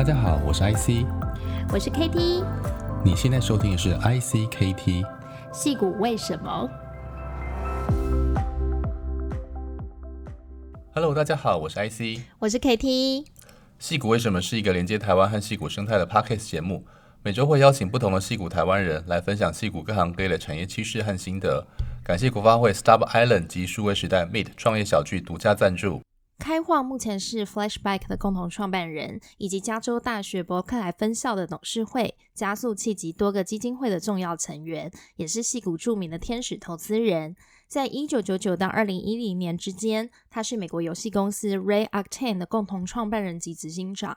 大家好，我是 IC，我是 KT。你现在收听的是 ICKT。戏骨为什么？Hello，大家好，我是 IC，我是 KT。戏骨为什么是一个连接台湾和戏骨生态的 Podcast 节目？每周会邀请不同的戏骨台湾人来分享戏骨各行各业的产业趋势和心得。感谢国发会 Stop Island 及数位时代 Meet 创业小聚独家赞助。开晃目前是 Flashback 的共同创办人，以及加州大学伯克莱分校的董事会、加速器及多个基金会的重要成员，也是戏股著名的天使投资人。在一九九九到二零一零年之间，他是美国游戏公司 Ray Octane 的共同创办人及执行长。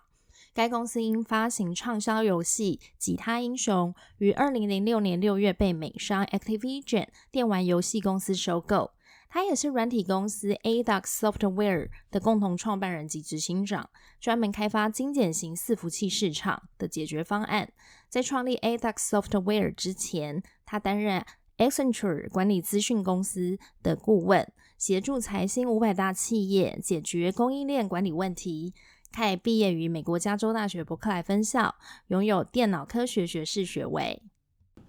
该公司因发行畅销游戏《吉他英雄》于二零零六年六月被美商 Activision 电玩游戏公司收购。他也是软体公司 Adox Software 的共同创办人及执行长，专门开发精简型伺服器市场的解决方案。在创立 Adox Software 之前，他担任 Accenture 管理资讯公司的顾问，协助财新五百大企业解决供应链管理问题。他也毕业于美国加州大学伯克莱分校，拥有电脑科学学士学位。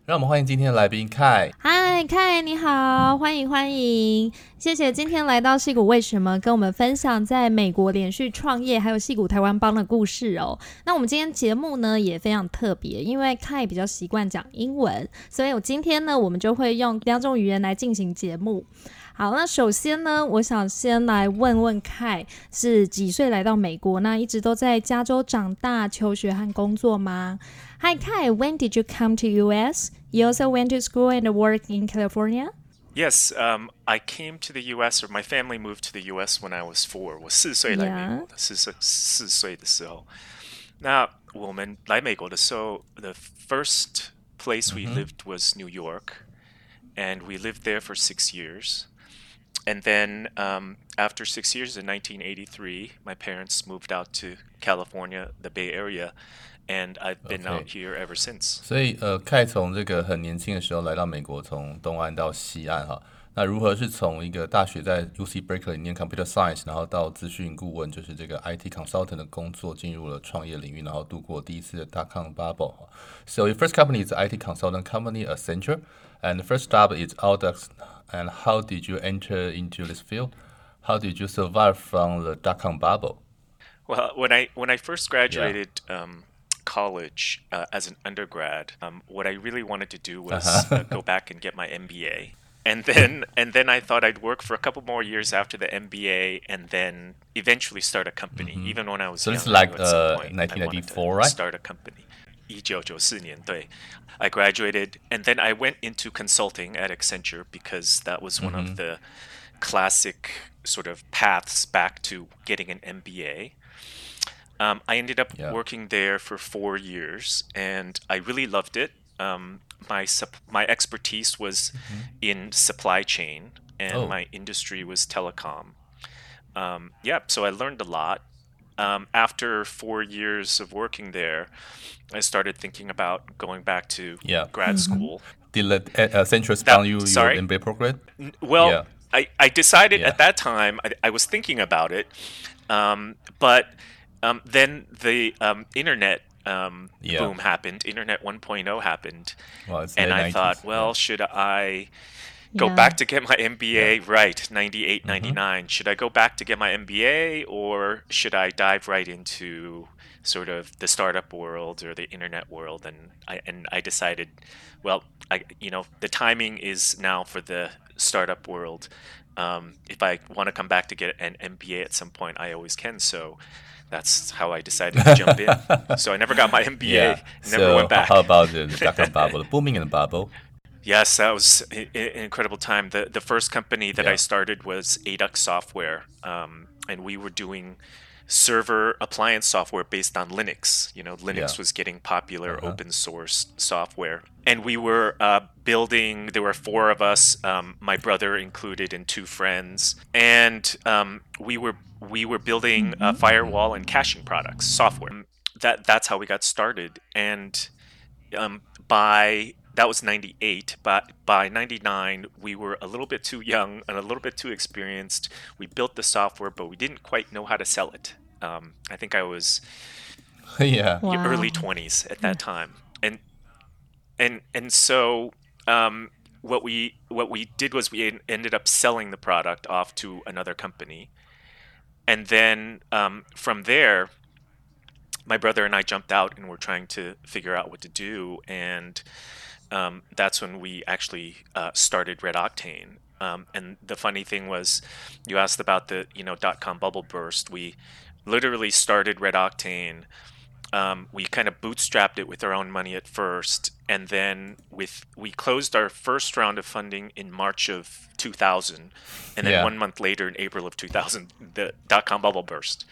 让我们欢迎今天的来宾凯。嗨，凯，你好，欢迎欢迎，谢谢今天来到戏谷为什么跟我们分享在美国连续创业，还有戏谷台湾帮的故事哦。那我们今天节目呢也非常特别，因为凯比较习惯讲英文，所以我今天呢我们就会用两种语言来进行节目。好，那首先呢，我想先来问问凯是几岁来到美国？那一直都在加州长大、求学和工作吗？Hi Kai, when did you come to US? You also went to school and worked in California? Yes, um, I came to the U.S. or my family moved to the U.S. when I was four. 我四岁来美国的，四岁四岁的时候。那我们来美国的时候，the first place we lived was New York, and we lived there for six years and then um, after six years in 1983, my parents moved out to California, the Bay Area, and I've been okay. out here ever since. 所以呃，凯从这个很年轻的时候来到美国，从东岸到西岸哈。那如何是从一个大学在 UC Berkeley 念 Computer Science，然后到资讯顾问，就是这个 IT consultant 的工作，进入了创业领域，然后度过第一次的 dot com bubble。So your first company is IT consultant company Accenture, and the first job is Adux and how did you enter into this field? How did you survive from the dot com bubble? Well, when I when I first graduated yeah. um, college uh, as an undergrad, um, what I really wanted to do was uh-huh. uh, go back and get my MBA. And then and then I thought I'd work for a couple more years after the MBA, and then eventually start a company. Mm-hmm. Even when I was so young, it's like uh, 1994, right? Start a company. 一九九四年对，I I graduated and then I went into consulting at Accenture because that was one hmm. of mm-hmm. the classic sort of paths back to getting an MBA. Um, I ended up yeah. working there for four years and I really loved it. Um, my, sup- my expertise was mm-hmm. in supply chain and oh. my industry was telecom. Um, yeah, so I learned a lot um, after four years of working there, I started thinking about going back to yeah. grad mm-hmm. school. Did uh, Accenture sponsor you sorry? your MBA program? Well, yeah. I, I decided yeah. at that time, I, I, was thinking about it, um, but um, then the um, internet um, yeah. boom happened, Internet 1.0 happened. Well, and I 90s. thought, well, should I go yeah. back to get my MBA, right, 98, mm-hmm. 99. Should I go back to get my MBA or should I dive right into sort of the startup world or the internet world? And I, and I decided, well, I, you know, the timing is now for the startup world. Um, if I want to come back to get an MBA at some point, I always can. So that's how I decided to jump in. So I never got my MBA, yeah. never so went back. How about the, the bubble, the booming in the bubble? Yes, that was an incredible time. The the first company that yeah. I started was Adux Software, um, and we were doing server appliance software based on Linux. You know, Linux yeah. was getting popular, uh-huh. open source software, and we were uh, building. There were four of us, um, my brother included, and two friends, and um, we were we were building mm-hmm. firewall and caching products, software. That that's how we got started, and um, by that was 98 but by 99 we were a little bit too young and a little bit too experienced. We built the software but we didn't quite know how to sell it. Um, i think i was yeah, wow. early twenties at that time, and and and so um, what we what we did was we ended up selling the product off to another company, and then um, from there, my brother and I jumped out and were trying to figure out what to do, and um, that's when we actually uh, started Red Octane. Um, and the funny thing was, you asked about the you know dot com bubble burst. We literally started Red Octane um, we kind of bootstrapped it with our own money at first, and then with we closed our first round of funding in March of 2000, and then yeah. one month later in April of 2000, the dot com bubble burst.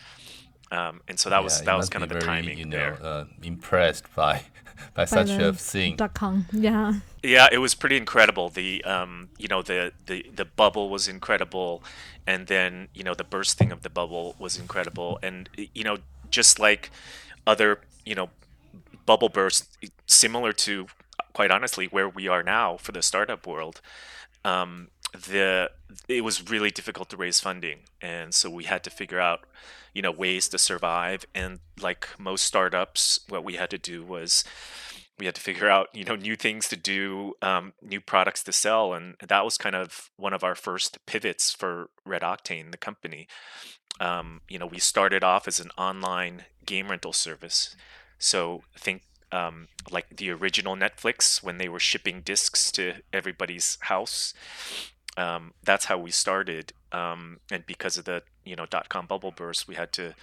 Um, and so that yeah, was that was kind of the timing you know, there. Uh, impressed by by, by such a thing. Dot com, yeah. Yeah, it was pretty incredible. The um, you know, the the the bubble was incredible, and then you know the bursting of the bubble was incredible, and you know just like other you know bubble bursts similar to quite honestly where we are now for the startup world um, the it was really difficult to raise funding. And so we had to figure out you know ways to survive. And like most startups what we had to do was we had to figure out you know new things to do um, new products to sell. And that was kind of one of our first pivots for red octane the company. Um, you know we started off as an online game rental service. So think um, like the original netflix when they were shipping discs to everybody's house um, that's how we started um, and because of the you know dot com bubble burst we had to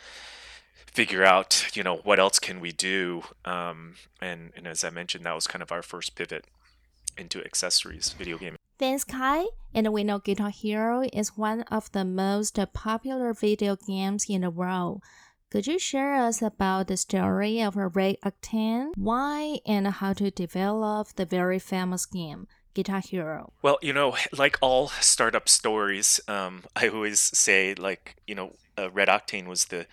figure out, you know, what else can we do? Um, and, and as I mentioned, that was kind of our first pivot into accessories, video gaming. Thanks, Kai. And we know Guitar Hero is one of the most popular video games in the world. Could you share us about the story of Red Octane? Why and how to develop the very famous game? Guitar Hero? Well, you know, like all startup stories, um, I always say, like, you know, uh, Red Octane was the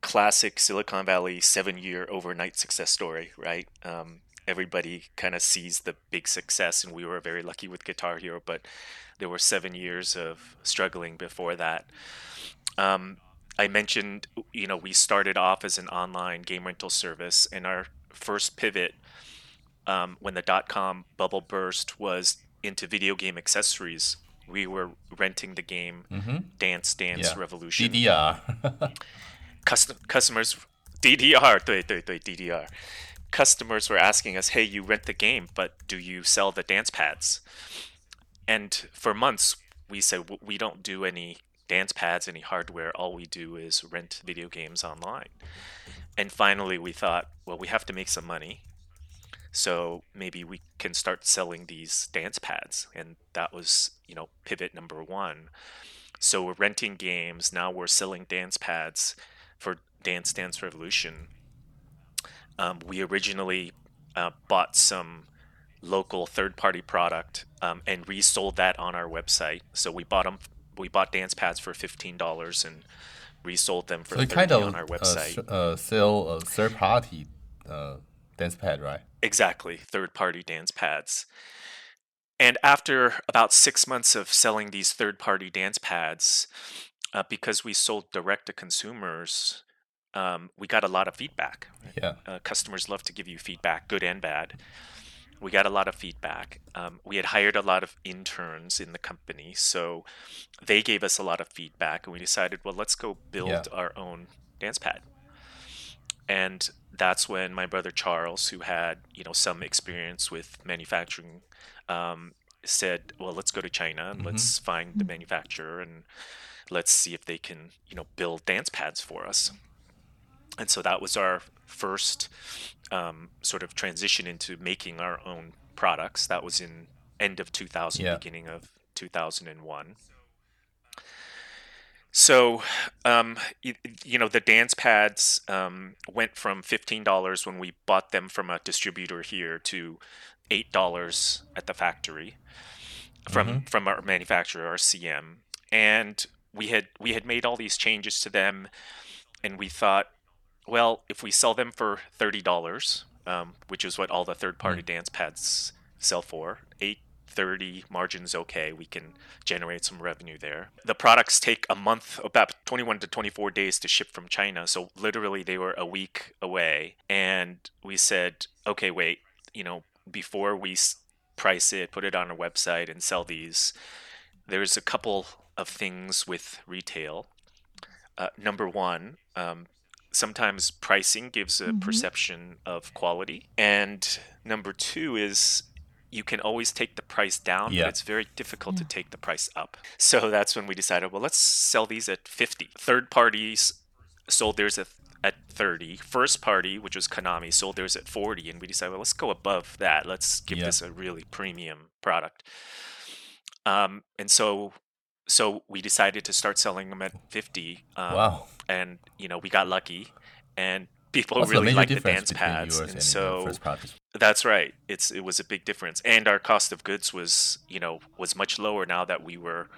classic Silicon Valley seven year overnight success story, right? Um, everybody kind of sees the big success, and we were very lucky with Guitar Hero, but there were seven years of struggling before that. Um, I mentioned, you know, we started off as an online game rental service, and our first pivot um, when the dot com bubble burst was into video game accessories. We were renting the game mm-hmm. Dance Dance yeah. Revolution. DDR. custom customers DDR 对对对 DDR customers were asking us hey you rent the game but do you sell the dance pads and for months we said we don't do any dance pads any hardware all we do is rent video games online and finally we thought well we have to make some money so maybe we can start selling these dance pads and that was you know pivot number one so we're renting games now we're selling dance pads for Dance Dance Revolution, um, we originally uh, bought some local third-party product um, and resold that on our website. So we bought them. We bought dance pads for fifteen dollars and resold them for so 30 kind of, on our website. Uh, uh, sell a third-party uh, dance pad, right? Exactly, third-party dance pads. And after about six months of selling these third-party dance pads, uh, because we sold direct to consumers, um, we got a lot of feedback. Yeah. Uh, customers love to give you feedback, good and bad. We got a lot of feedback. Um, we had hired a lot of interns in the company, so they gave us a lot of feedback, and we decided, well, let's go build yeah. our own dance pad. And that's when my brother Charles, who had you know some experience with manufacturing, um, said, well, let's go to China and mm-hmm. let's find the manufacturer and let's see if they can you know build dance pads for us and so that was our first um, sort of transition into making our own products that was in end of 2000 yeah. beginning of 2001 so um, you, you, know the dance pads um, went from $15 when we bought them from a distributor here to $8 at the factory from mm-hmm. from our manufacturer RCM and we had we had made all these changes to them, and we thought, well, if we sell them for thirty dollars, um, which is what all the third-party mm. dance pads sell for, eight 30 margins okay we can generate some revenue there. The products take a month about 21 to 24 days to ship from china so literally they were a week away. And we said okay wait you know before we price it put it on our website and sell these there's a couple of things with retail. Uh, number one um, sometimes pricing gives a mm-hmm. perception of quality. And number two is you can always take the price down, yeah. but it's very difficult yeah. to take the price up. So that's when we decided, well, let's sell these at 50. Third parties sold theirs at, at 30. First party, which was Konami, sold theirs at 40. And we decided, well, let's go above that. Let's give yeah. this a really premium product. Um, and so so we decided to start selling them at 50. Um, wow. And, you know, we got lucky. And people really like the dance pads, and, and so that's right. It's it was a big difference, and our cost of goods was you know was much lower now that we were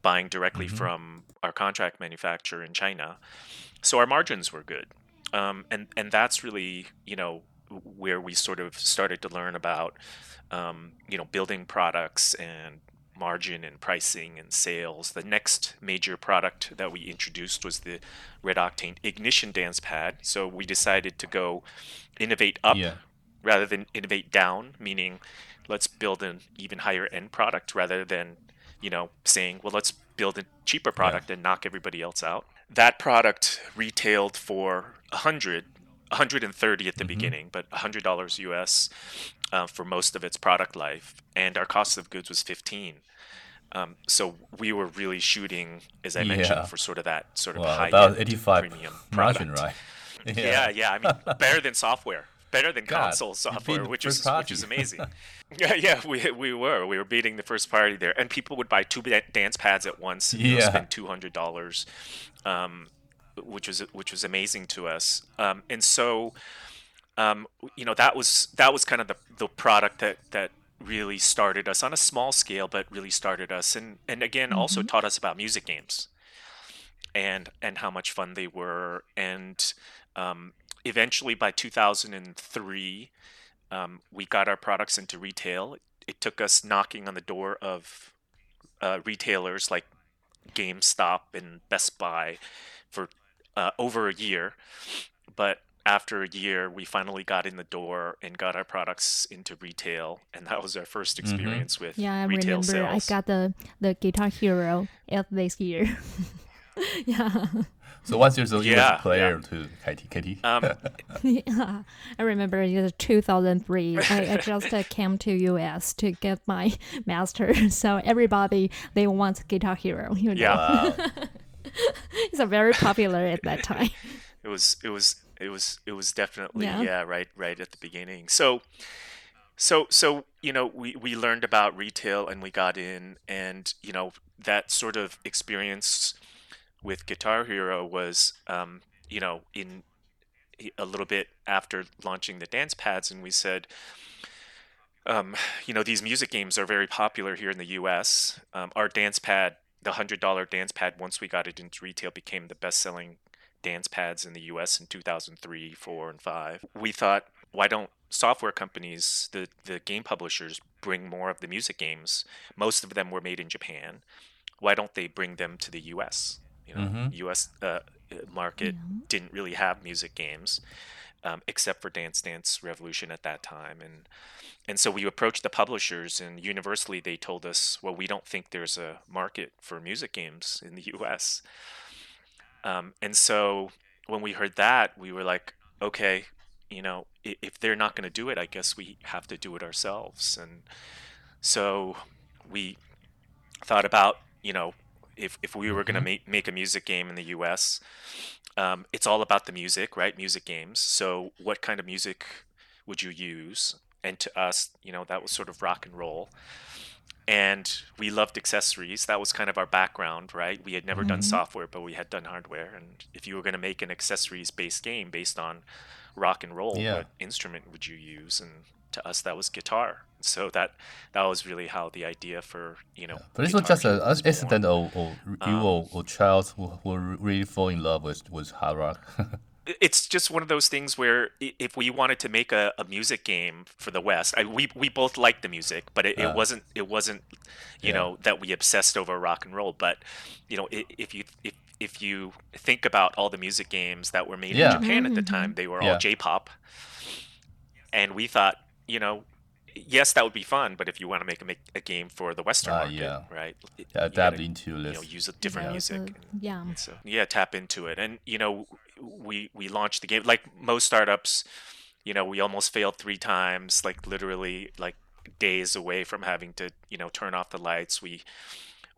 buying directly mm-hmm. from our contract manufacturer in China, so our margins were good, um, and and that's really you know where we sort of started to learn about um, you know building products and margin and pricing and sales. The next major product that we introduced was the Red Octane Ignition Dance Pad. So we decided to go innovate up yeah. Rather than innovate down, meaning let's build an even higher end product rather than, you know, saying, well, let's build a cheaper product yeah. and knock everybody else out. That product retailed for a hundred 130 at the mm-hmm. beginning, but $100 US uh, for most of its product life, and our cost of goods was 15. Um, so we were really shooting, as I mentioned, yeah. for sort of that sort of well, high about 85 premium margin, right? Yeah. yeah, yeah. I mean, better than software, better than God, console software, which is party. which is amazing. yeah, yeah, we we were we were beating the first party there, and people would buy two dance pads at once. And, yeah, you know, spend two hundred dollars, um, which was which was amazing to us. Um, and so, um, you know, that was that was kind of the the product that that really started us on a small scale, but really started us, and and again mm-hmm. also taught us about music games, and and how much fun they were, and um, eventually by 2003, um, we got our products into retail. It took us knocking on the door of uh, retailers like GameStop and Best Buy for uh, over a year, but after a year, we finally got in the door and got our products into retail, and that was our first mm-hmm. experience mm-hmm. with yeah. I remember sales. I got the the Guitar Hero this year. yeah. So what's your so yeah, player yeah. to Katie? Katie? Um, yeah, I remember it was 2003. I, I just uh, came to US to get my master. So everybody they want Guitar Hero. You know? Yeah. Wow. it's a very popular at that time. It was it was it was it was definitely yeah. yeah, right right at the beginning. So so so you know we we learned about retail and we got in and you know that sort of experience with Guitar Hero was um, you know in a little bit after launching the dance pads and we said um, you know these music games are very popular here in the US. Um, our dance pad the hundred dollar dance pad once we got it into retail became the best selling dance pads in the US in 2003, 4, and 5. We thought, why don't software companies, the, the game publishers, bring more of the music games? Most of them were made in Japan. Why don't they bring them to the US? You know, mm-hmm. US uh, market mm-hmm. didn't really have music games. Um, except for Dance Dance Revolution at that time. And and so we approached the publishers, and universally they told us, well, we don't think there's a market for music games in the U.S. Um, and so when we heard that, we were like, okay, you know, if they're not going to do it, I guess we have to do it ourselves. And so we thought about, you know, if, if we were going to mm-hmm. make, make a music game in the US, um, it's all about the music, right? Music games. So what kind of music would you use? And to us, you know, that was sort of rock and roll and we loved accessories. That was kind of our background, right? We had never mm-hmm. done software, but we had done hardware. And if you were going to make an accessories-based game based on rock and roll, yeah. what instrument would you use? And to us, that was guitar. So that that was really how the idea for you know. Yeah. But it's not just an accident or, or you um, or, or child who, who really fall in love with with hard rock. it's just one of those things where if we wanted to make a, a music game for the West, I, we we both liked the music, but it, uh, it wasn't it wasn't you yeah. know that we obsessed over rock and roll. But you know, if you if if you think about all the music games that were made yeah. in Japan at the mm-hmm. time, they were yeah. all J-pop, and we thought, you know, yes, that would be fun, but if you want to make a, make a game for the Western uh, market, yeah. right? Yeah, adapt gotta, into you know, use a different yeah. music. yeah. So yeah, tap into it, and you know, we we launched the game like most startups. You know, we almost failed three times, like literally like days away from having to you know turn off the lights. We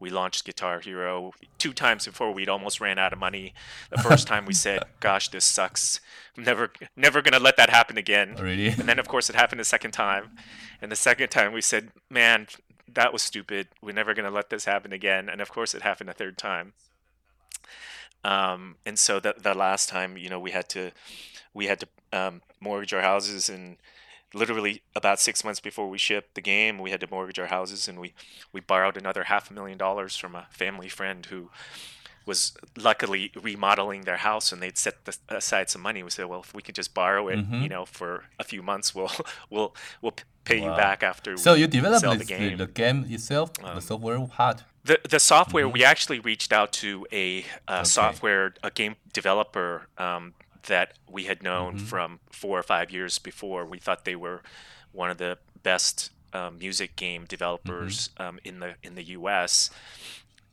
we launched Guitar Hero two times before we'd almost ran out of money. The first time we said, "Gosh, this sucks. I'm never, never gonna let that happen again." And then, of course, it happened the second time. And the second time we said, "Man, that was stupid. We're never gonna let this happen again." And of course, it happened a third time. Um, and so that the last time, you know, we had to, we had to um, mortgage our houses and literally about six months before we shipped the game, we had to mortgage our houses, and we we borrowed another half a million dollars from a family friend who was luckily remodeling their house, and they'd set the, aside some money. We said, well, if we could just borrow it, mm-hmm. you know, for a few months, we'll we'll we'll pay wow. you back after. So you developed the game. the game itself, um, the software part. The the software mm-hmm. we actually reached out to a, a okay. software a game developer um, that we had known mm-hmm. from four or five years before. We thought they were one of the best um, music game developers mm-hmm. um, in the in the U.S.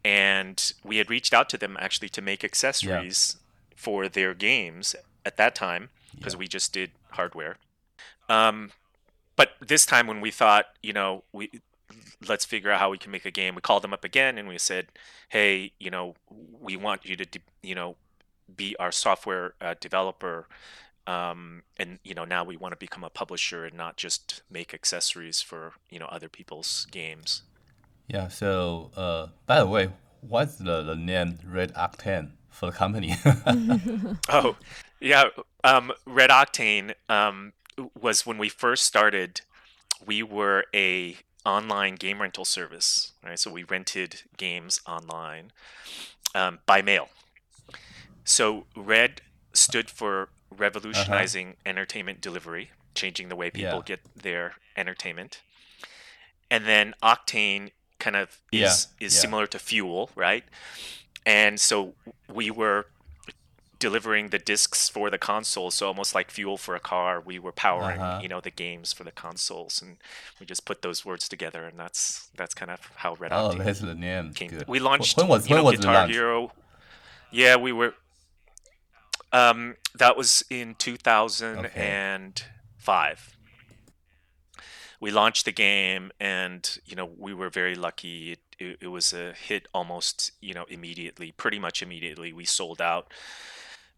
And we had reached out to them actually to make accessories yeah. for their games at that time because yeah. we just did hardware. Um, but this time when we thought, you know, we let's figure out how we can make a game. We called them up again and we said, hey, you know, we want you to, you know, be our software uh, developer um, and you know now we want to become a publisher and not just make accessories for you know other people's games. Yeah so uh, by the way what's the, the name red octane for the company? Oh yeah um, red octane um, was when we first started we were a online game rental service right? So we rented games online um, by mail so Red stood for revolutionizing uh-huh. entertainment delivery, changing the way people yeah. get their entertainment. And then Octane kind of is yeah. is yeah. similar to fuel, right? And so we were delivering the discs for the console so almost like fuel for a car we were powering uh-huh. you know the games for the consoles and we just put those words together and that's that's kind of how red oh that's the name came. Good. we launched when was, when know, was guitar hero yeah we were um, that was in 2005. Okay. We launched the game, and you know we were very lucky. It, it, it, was a hit almost you know immediately, pretty much immediately. We sold out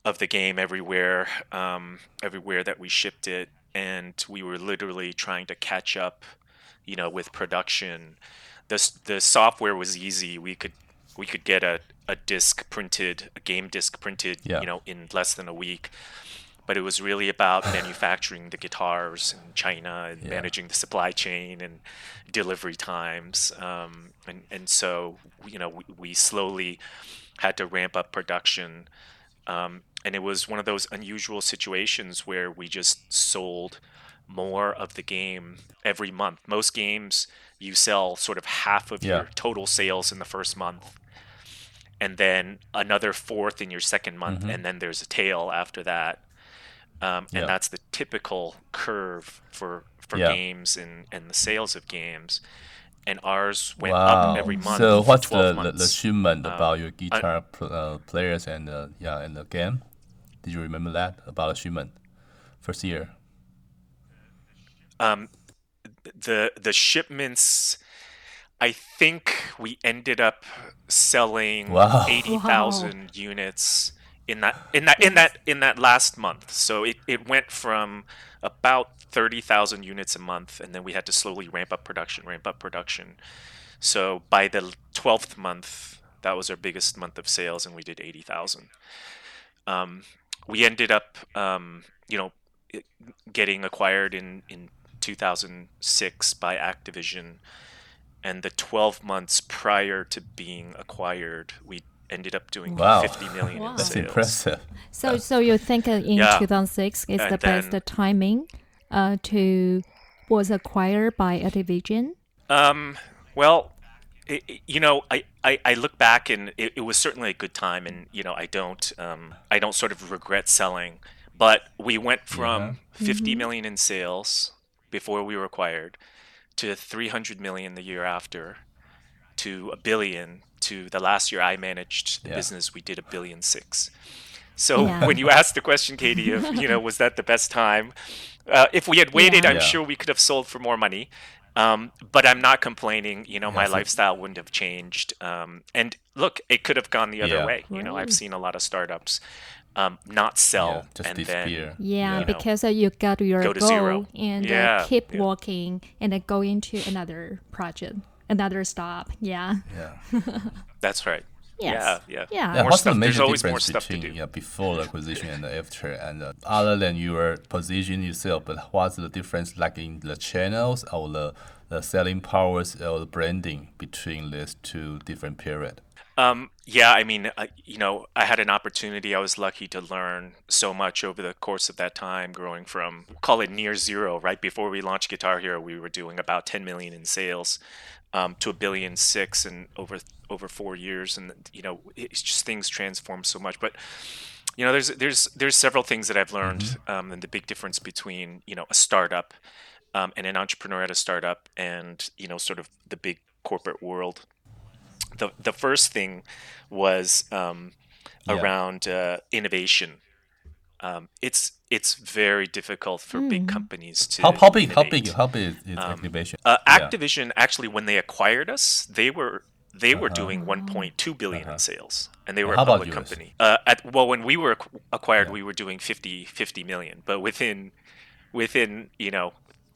of the game everywhere, um, everywhere that we shipped it, and we were literally trying to catch up, you know, with production. The the software was easy. We could we could get a, a disc printed, a game disc printed, yeah. you know, in less than a week. But it was really about manufacturing the guitars in China and yeah. managing the supply chain and delivery times. Um, and, and so, you know, we, we, slowly had to ramp up production. Um, and it was one of those unusual situations where we just sold more of the game every month. Most games, you sell sort of half of yeah. your total sales in the first month and then another fourth in your second month, mm-hmm. and then there's a tail after that. Um, and that's the typical curve for for games and, and the sales of games. And ours went wow. up every month. So what's the, the, the achievement um, about your guitar uh, players and uh, yeah and the game? Did you remember that about achievement first year? Um, the the shipments I think we ended up selling wow. eighty thousand wow. units in that in that in that in that last month. So it, it went from about thirty thousand units a month, and then we had to slowly ramp up production, ramp up production. So by the twelfth month, that was our biggest month of sales, and we did eighty thousand. Um, we ended up, um, you know, getting acquired in in 2006 by Activision and the 12 months prior to being acquired, we ended up doing wow. 50 million wow. in That's sales. impressive. So, so you think in Yeah. 2006 is And the best then- timing uh, to was acquired by Activision? Um, well, i i- you know, I, I, I look back and it, it was certainly a good time, and you know, I don't um, I don't sort of regret selling. But we went from 50 million in sales before we were acquired to 300 million the year after to a billion to the last year I managed the Yeah. business we did a billion six. So Yeah. when you asked the question, Katie, of you know, was that the best time? Uh, if we had waited, Yeah. I'm Yeah. sure we could have sold for more money. Um, but I'm not complaining. You know, my so- lifestyle wouldn't have changed. Um, and look, it could have gone the other Yeah. way. You know, I've seen a lot of startups um, not sell Yeah, just and disappear. then Yeah, Yeah. because uh, you got your Go to goal zero. and uh, keep yeah. working and then go into another project, another stop. Yeah. Yeah. that's right. Yes. Yeah, yeah. Yeah. Yeah, what's the stuff- there's major difference between yeah, before the acquisition and after? And uh, other than your position yourself, but what's the difference like in the channels or the, the selling powers or the branding between these two different periods? Um, yeah, I mean, I, you know, I had an opportunity. I was lucky to learn so much over the course of that time, growing from call it near zero. Right before we launched Guitar Hero, we were doing about 10 million in sales, um, to a billion six and over over four years, and you know, it's just things transform so much. But you know, there's there's there's several things that I've learned, um, and the big difference between you know a startup um, and an entrepreneur at a startup, and you know, sort of the big corporate world the the first thing was um, Yeah. around uh, innovation. Um, it's it's very difficult for big companies to How, how big? How big? How big is Activision? Uh, Yeah. Activision actually, when they acquired us, they were they were Uh-huh. doing 1.2 billion in sales, and they were How a public company. Uh, at, well, when we were ac- acquired, we were doing 50 50 million, but within within you know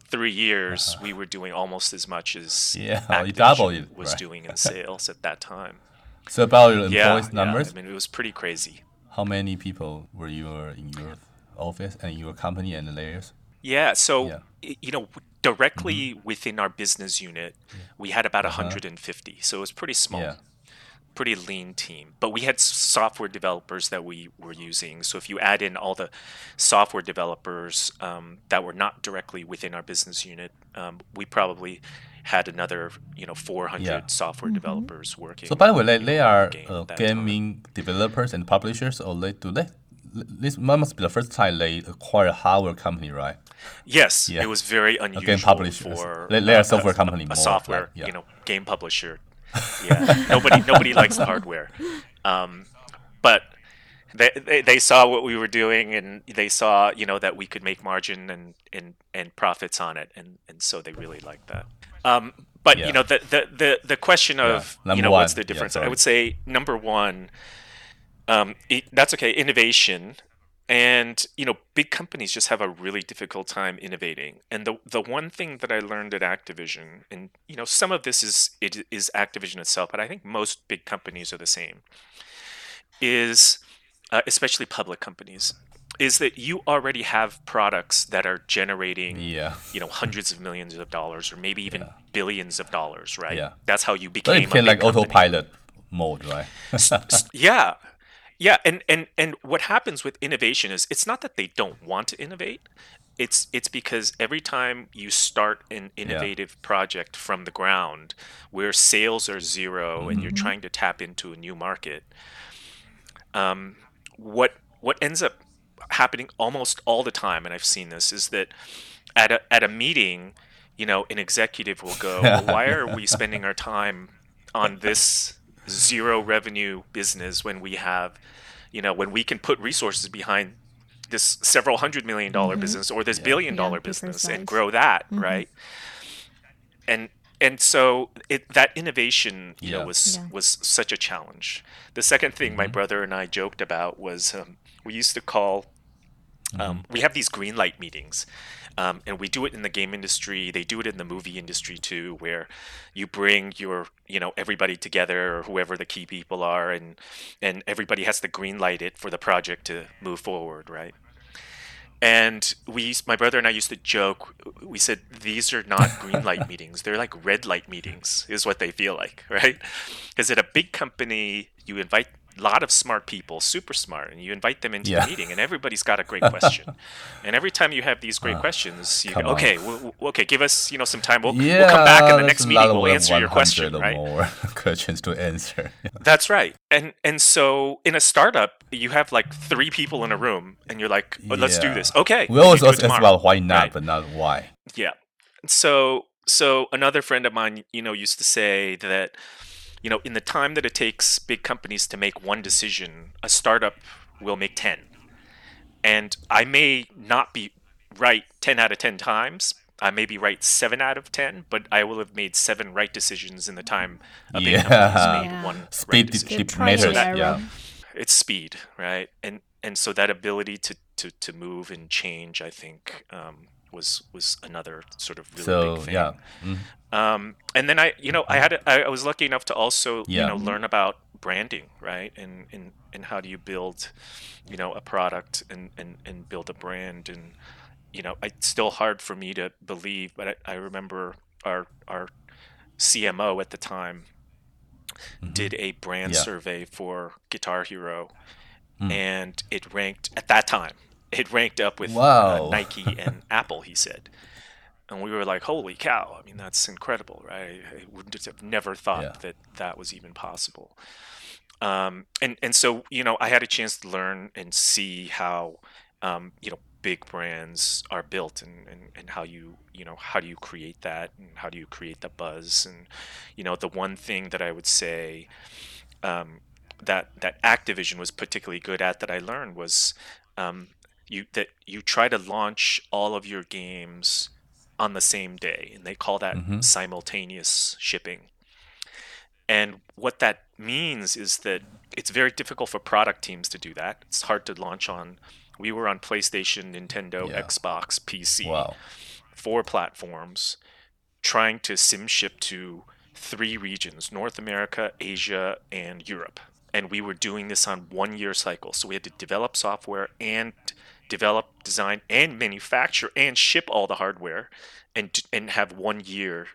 three years, we were doing almost as much as Uh-huh. Yeah, Activision was right? doing in sales at that time. So about your Yeah, employees yeah, numbers, I mean, it was pretty crazy. how many people were you in your office and your company and the layers? Yeah, so Yeah. you know, directly within our business unit, we had about 150. So it was pretty small. Yeah. pretty lean team. But we had software developers that we were using. So if you add in all the software developers um, that were not directly within our business unit, um, we probably had another, you know, 400 Yeah. software developers working. So by the way, they, they are game uh, at that time. developers and publishers, or they do they? This must be the first time they acquire a hardware company, right? Yes, Yeah. it was very unusual publishers. for They- they are uh, software a, company a, more, software, like, yeah. you know, game publisher. Yeah, nobody nobody likes the hardware, um, but they, they they saw what we were doing and they saw you know that we could make margin and and, and profits on it, and and so they really liked that. Um, but Yeah. you know the, the the the question of Number you know what's one. the Yeah, difference? I would say number one, um, it, that's okay. Innovation, and you know, big companies just have a really difficult time innovating. And the the one thing that I learned at Activision, and you know, some of this is it is Activision itself, but I think most big companies are the same. Is uh, especially public companies, is that you already have products that are generating Yeah. you know hundreds of millions of dollars or maybe even Yeah. billions of dollars, right? Yeah. That's how you So became it a became big like company. autopilot mode, right? Yeah yeah and and and what happens with innovation is it's not that they don't want to innovate. It's it's because every time you start an innovative project from the ground where sales are 0 and you're trying to tap into a new market um, what what ends up happening almost all the time and i've seen this is that at a, at a meeting you know an executive will go well, why are we spending our time on this zero revenue business when we have you know when we can put resources behind this several hundred million dollar mm-hmm. business or this billion Yeah, dollar business precise. and grow that mm-hmm. right and and so it, that innovation you Yeah. know was Yeah. was such a challenge the second thing my mm-hmm. brother and i joked about was um, we used to call um, we have these green light meetings um, and we do it in the game industry they do it in the movie industry too where you bring your you know everybody together or whoever the key people are and and everybody has to green light it for the project to move forward right and we my brother and I used to joke. We said these are not green light meetings; they're like red light meetings, is what they feel like, right? Because at a big company, you invite lot of smart people, super smart, and you invite them into yeah. the meeting, and everybody's got a great question. and every time you have these great uh, questions, you go, okay, we'll, okay, give us you know some time. We'll, yeah, we'll come back in the next meeting. We'll answer your question. Or right? more questions to answer. That's right. And and so in a startup, you have like three people in a room, and you're like, oh, let's do this. Okay. We always ask about why not, right? but not why. Yeah. So so another friend of mine, you know, used to say that you know, in the time that it takes big companies to make one decision, a startup will make 10. And I may not be right 10 out of 10 times. I may be right 7 out of 10, but I will have made 7 right decisions in the time a big yeah. company has made yeah. one speed right matters. yeah. It's speed, right? And and so that ability to, to, to move and change, I think, um, was was another sort of really so, big thing. Yeah. Mm. Um, and then I, you know, I had I was lucky enough to also yeah. you know learn about branding, right? And and and how do you build, you know, a product and and and build a brand and you know, it's still hard for me to believe, but I, I remember our our CMO at the time mm-hmm. did a brand yeah. survey for Guitar Hero, mm. and it ranked at that time it ranked up with uh, Nike and Apple. He said, and we were like, "Holy cow! I mean, that's incredible, right? I wouldn't have never thought yeah. that that was even possible." Um, and and so you know, I had a chance to learn and see how um, you know big brands are built and, and, and how you you know how do you create that and how do you create the buzz and you know the one thing that I would say um, that that Activision was particularly good at that I learned was um, you that you try to launch all of your games on the same day and they call that mm-hmm. simultaneous shipping and what that means is that it's very difficult for product teams to do that it's hard to launch on we were on playstation nintendo yeah. xbox pc wow. four platforms trying to sim ship to three regions north america asia and europe and we were doing this on one year cycles so we had to develop software and develop, design, and manufacture and ship all the hardware, and and have one year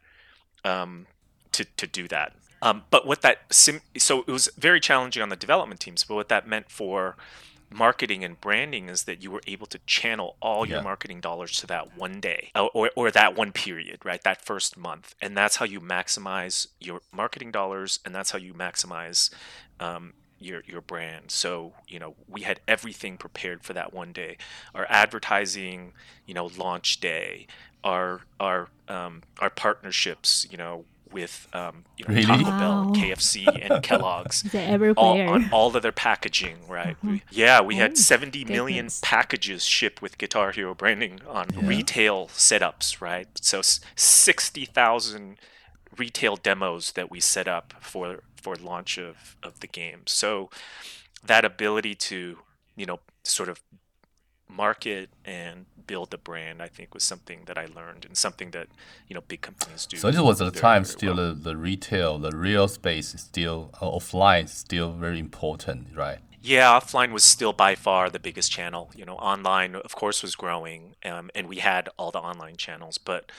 um, to to do that. Um, but what that sim- so it was very challenging on the development teams. But what that meant for marketing and branding is that you were able to channel all yeah. your marketing dollars to that one day uh, or, or that one period right that first month and that's how you maximize your marketing dollars and that's how you maximize um, your your brand. So you know we had everything prepared for that one day. Our advertising, you know, launch day, our our um, our partnerships, you know, with um, you know, really? Taco wow. Bell, KFC, and Kellogg's. all, on all of their packaging, right? Mm-hmm. Yeah, we had 70 goodness. million packages shipped with Guitar Hero branding on yeah. retail setups, right? So 60,000 retail demos that we set up for for launch of, of the game. So that ability to, you know, sort of market and build the brand, I think was something that I learned and something that, you know, big companies do. So this was at the time still well. the, the retail, the real space is still uh, offline still very important, right? Yeah, offline was still by far the biggest channel. You know, online, of course, was growing, um, and we had all the online channels, but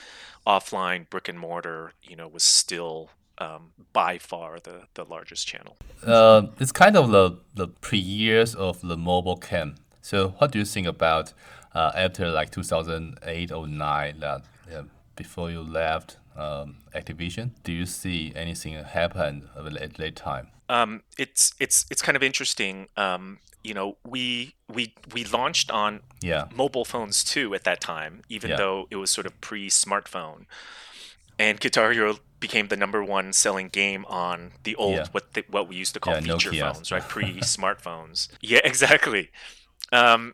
offline, brick and mortar, you know, was still um, by far the, the largest channel. Uh, it's kind of the, the pre years of the mobile cam. So, what do you think about uh, after like 2008 or 9 that uh, before you left um, Activision? Do you see anything happen at that time? Um, it's it's it's kind of interesting. Um, you know, we we we launched on yeah. mobile phones too at that time, even yeah. though it was sort of pre-smartphone. And Guitar Hero became the number one selling game on the old yeah. what the, what we used to call feature Nokia. phones, right? Pre smartphones. yeah, exactly. Um,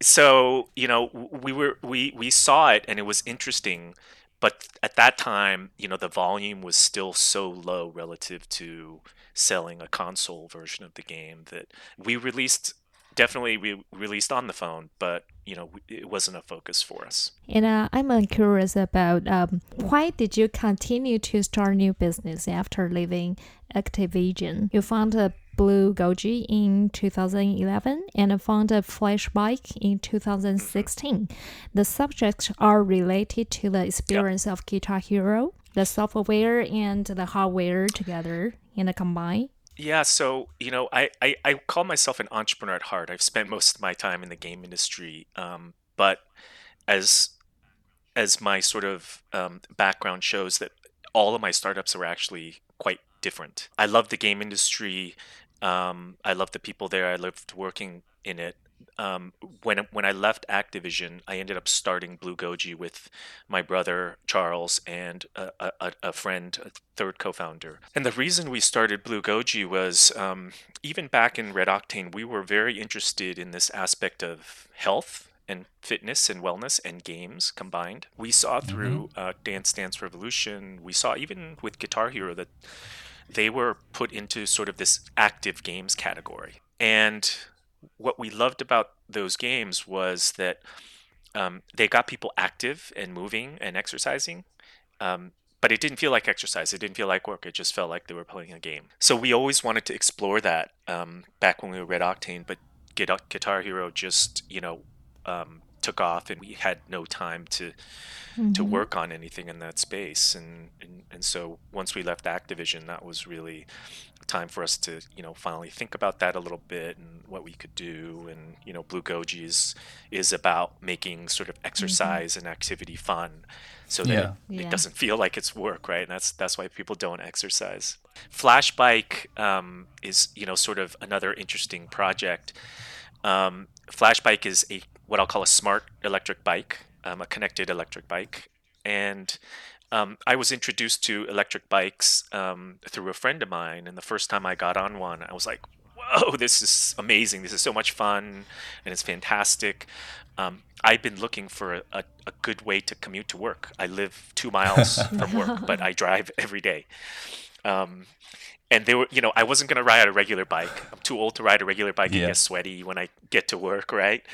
so you know, we were we we saw it and it was interesting, but at that time, you know, the volume was still so low relative to selling a console version of the game that we released definitely we released on the phone, but you know it wasn't a focus for us. And uh, I'm curious about um, why did you continue to start new business after leaving Activision? You founded Blue Goji in 2011 and founded Flashbike in 2016. The subjects are related to the experience yep. of Guitar Hero, the software and the hardware together in a combined. Yeah, so you know, I, I, I call myself an entrepreneur at heart. I've spent most of my time in the game industry, um, but as as my sort of um, background shows, that all of my startups are actually quite different. I love the game industry. Um, I love the people there. I loved working in it um, when when I left Activision, I ended up starting Blue Goji with my brother Charles and a, a, a friend, a third co-founder. And the reason we started Blue Goji was um, even back in Red Octane, we were very interested in this aspect of health and fitness and wellness and games combined. We saw mm-hmm. through uh, Dance Dance Revolution, we saw even with Guitar Hero that they were put into sort of this active games category. And what we loved about those games was that um, they got people active and moving and exercising. Um, but it didn't feel like exercise. It didn't feel like work. It just felt like they were playing a game. So we always wanted to explore that um, back when we were Red Octane, but Guitar Hero just, you know, um, took off and we had no time to mm-hmm. to work on anything in that space and, and and so once we left Activision that was really time for us to you know finally think about that a little bit and what we could do and you know blue goji is is about making sort of mm-hmm. exercise mm-hmm. and activity fun so that yeah. it, yeah. doesn't feel like it's work right and that's that's why people don't exercise flashbike um, is you know sort of another interesting project um, flashbike is a what i'll call a smart electric bike um, a connected electric bike and um, I was introduced to electric bikes um, through a friend of mine, and the first time I got on one, I was like, "Whoa, this is amazing! This is so much fun, and it's fantastic." Um, I've been looking for a, a, a, good way to commute to work. I live two miles from work, but I drive every day. Um, and they were, you know, I wasn't going to ride a regular bike. I'm too old to ride a regular bike yeah. and get sweaty when I get to work, right?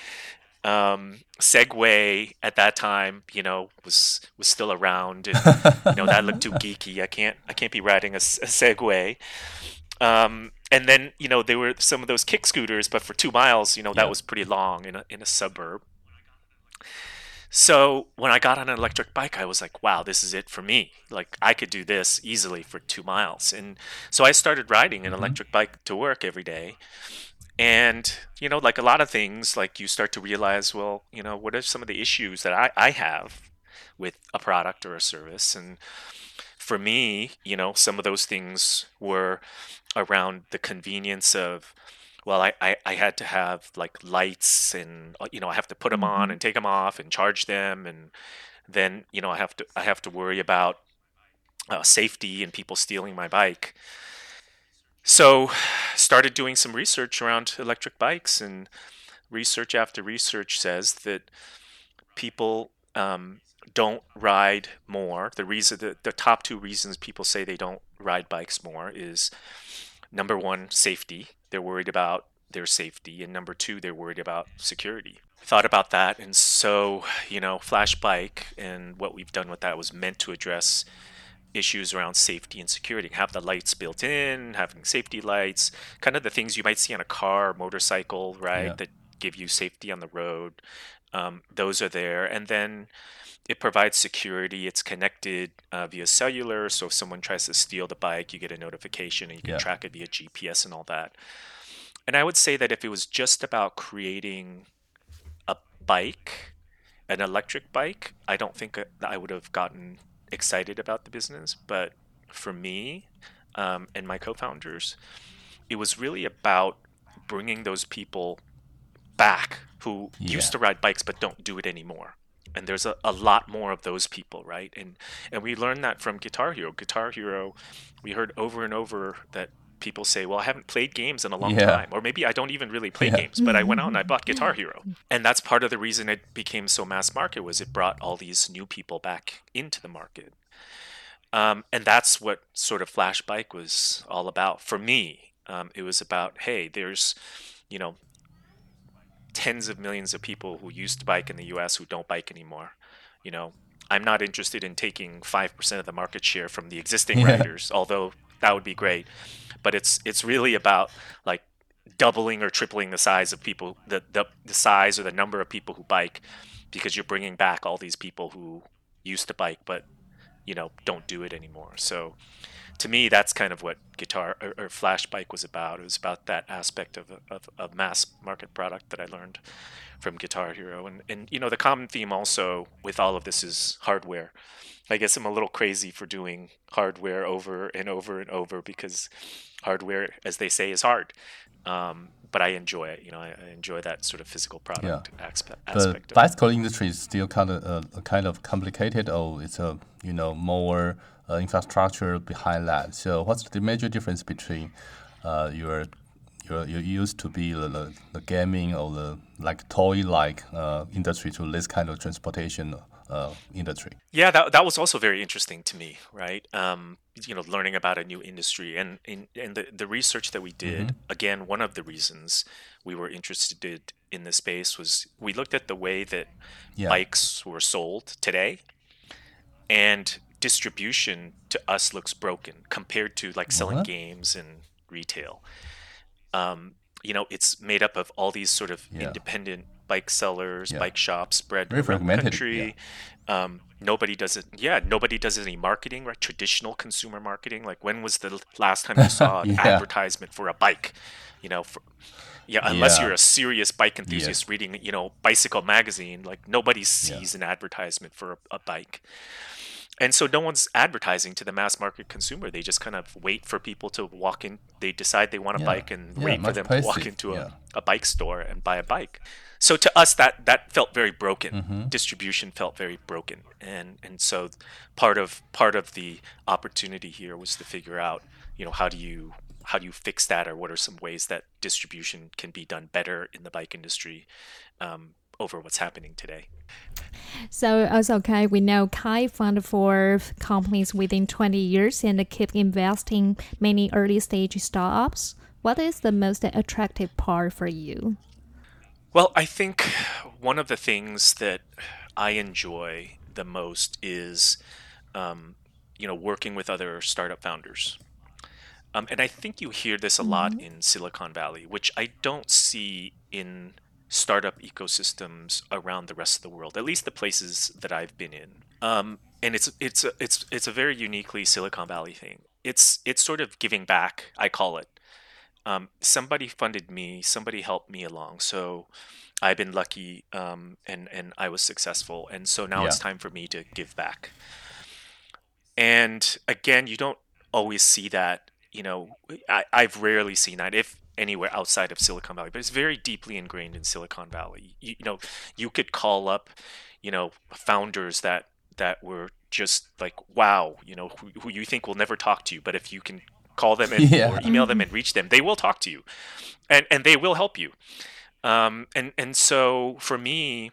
Um, Segway at that time, you know, was was still around, and you know that looked too geeky. I can't I can't be riding a, a Segway. Um, and then you know there were some of those kick scooters, but for two miles, you know, that was pretty long in a in a suburb. So when I got on an electric bike, I was like, wow, this is it for me. Like I could do this easily for two miles. And so I started riding an mm-hmm. electric bike to work every day. And, you know, like a lot of things, like you start to realize, well, you know, what are some of the issues that I, I have with a product or a service? And for me, you know, some of those things were around the convenience of, well, I, I, I had to have like lights and, uh, you know, I have to put them on mm-hmm. and take them off and charge them. And then, you know, I have to, I have to worry about uh, safety and people stealing my bike. So, started doing some research around electric bikes, and research after research says that people um, don't ride more. The reason, the, the top two reasons people say they don't ride bikes more is number one, safety. They're worried about their safety, and number two, they're worried about security. Thought about that, and so you know, Flash Bike and what we've done with that was meant to address issues around safety and security. Have the lights built in, having safety lights, kind of the things you might see on a car, motorcycle, right? Yeah. That give you safety on the road. Um, those are there, and then it provides security. It's connected uh, via cellular, so if someone tries to steal the bike, you get a notification and you can yeah. track it via GPS and all that. And I would say that if it was just about creating a bike, an electric bike, I don't think uh, I would have gotten excited about the business, but for me um, and my co-founders, it was really about bringing those people back who yeah. used to ride bikes but don't do it anymore. And there's a, a lot more of those people, right? And and we learned that from Guitar Hero. Guitar Hero, we heard over and over that people say, "Well, I haven't played games in a long yeah. time," or maybe I don't even really play yeah. games, but I went out and I bought Guitar Hero, and that's part of the reason it became so mass market was it brought all these new people back into the market, um, and that's what sort of Flash Bike was all about for me. Um, it was about, hey, there's, you know, tens of millions of people who used to bike in the U.S. who don't bike anymore. You know, I'm not interested in taking five percent of the market share from the existing yeah. riders, although that would be great. But it's it's really about like doubling or tripling the size of people the, the the size or the number of people who bike because you're bringing back all these people who used to bike but you know don't do it anymore. So to me, that's kind of what guitar or, or, flash bike was about. It was about that aspect of a, of a mass market product that I learned from Guitar Hero. And, and, you know, the common theme also with all of this is hardware. I guess I'm a little crazy for doing hardware over and over and over because hardware, as they say, is hard. Um, but I enjoy it. You know, I, I, enjoy that sort of physical product yeah. aspect. The bicycle industry is still kind of uh, kind of complicated, or it's a you know more uh, infrastructure behind that. So, what's the major difference between uh, your your you used to be the, the, the, gaming or the like toy like uh, industry to this kind of transportation uh, industry. Yeah, that, that was also very interesting to me, right? Um, you know, learning about a new industry and in and the, the research that we did. Mm-hmm. Again, one of the reasons we were interested in this space was we looked at the way that yeah. bikes were sold today, and distribution to us looks broken compared to like selling what? games and retail. Um, you know, it's made up of all these sort of yeah. independent bike sellers, yeah. bike shops spread Very around the country. Yeah. Um, nobody does it. Yeah, nobody does any marketing, right? Traditional consumer marketing. Like when was the last time you saw an advertisement for a bike? You know, for, yeah, unless you're a serious bike enthusiast reading, you know, Bicycle magazine, like nobody sees an advertisement for a, a bike and so no one's advertising to the mass market consumer. They just kind of wait for people to walk in. They decide they want a yeah. bike and yeah, wait for them to walk into yeah. a, a bike store and buy a bike. So to us, that that felt very broken. Mm-hmm. Distribution felt very broken, and and so part of part of the opportunity here was to figure out, you know, how do you how do you fix that, or what are some ways that distribution can be done better in the bike industry um, over what's happening today. So also, okay, we know Kai founded four companies within 20 years and keep investing many early stage startups. What is the most attractive part for you? Well, I think one of the things that I enjoy the most is, um, you know, working with other startup founders. Um, and I think you hear this a lot mm-hmm. in Silicon Valley, which I don't see in startup ecosystems around the rest of the world, at least the places that I've been in. Um, and it's it's a, it's it's a very uniquely Silicon Valley thing. It's it's sort of giving back. I call it um, somebody funded me, somebody helped me along. So I've been lucky um, and, and I was successful. And so now yeah. it's time for me to give back. And again, you don't always see that. You know, I, I've rarely seen that, if anywhere outside of Silicon Valley, but it's very deeply ingrained in Silicon Valley. You, you know, you could call up, you know, founders that that were just like wow you know who, who, you think will never talk to you but if you can call them and, yeah. or email them and reach them. They will talk to you, and and they will help you. Um, and and so for me,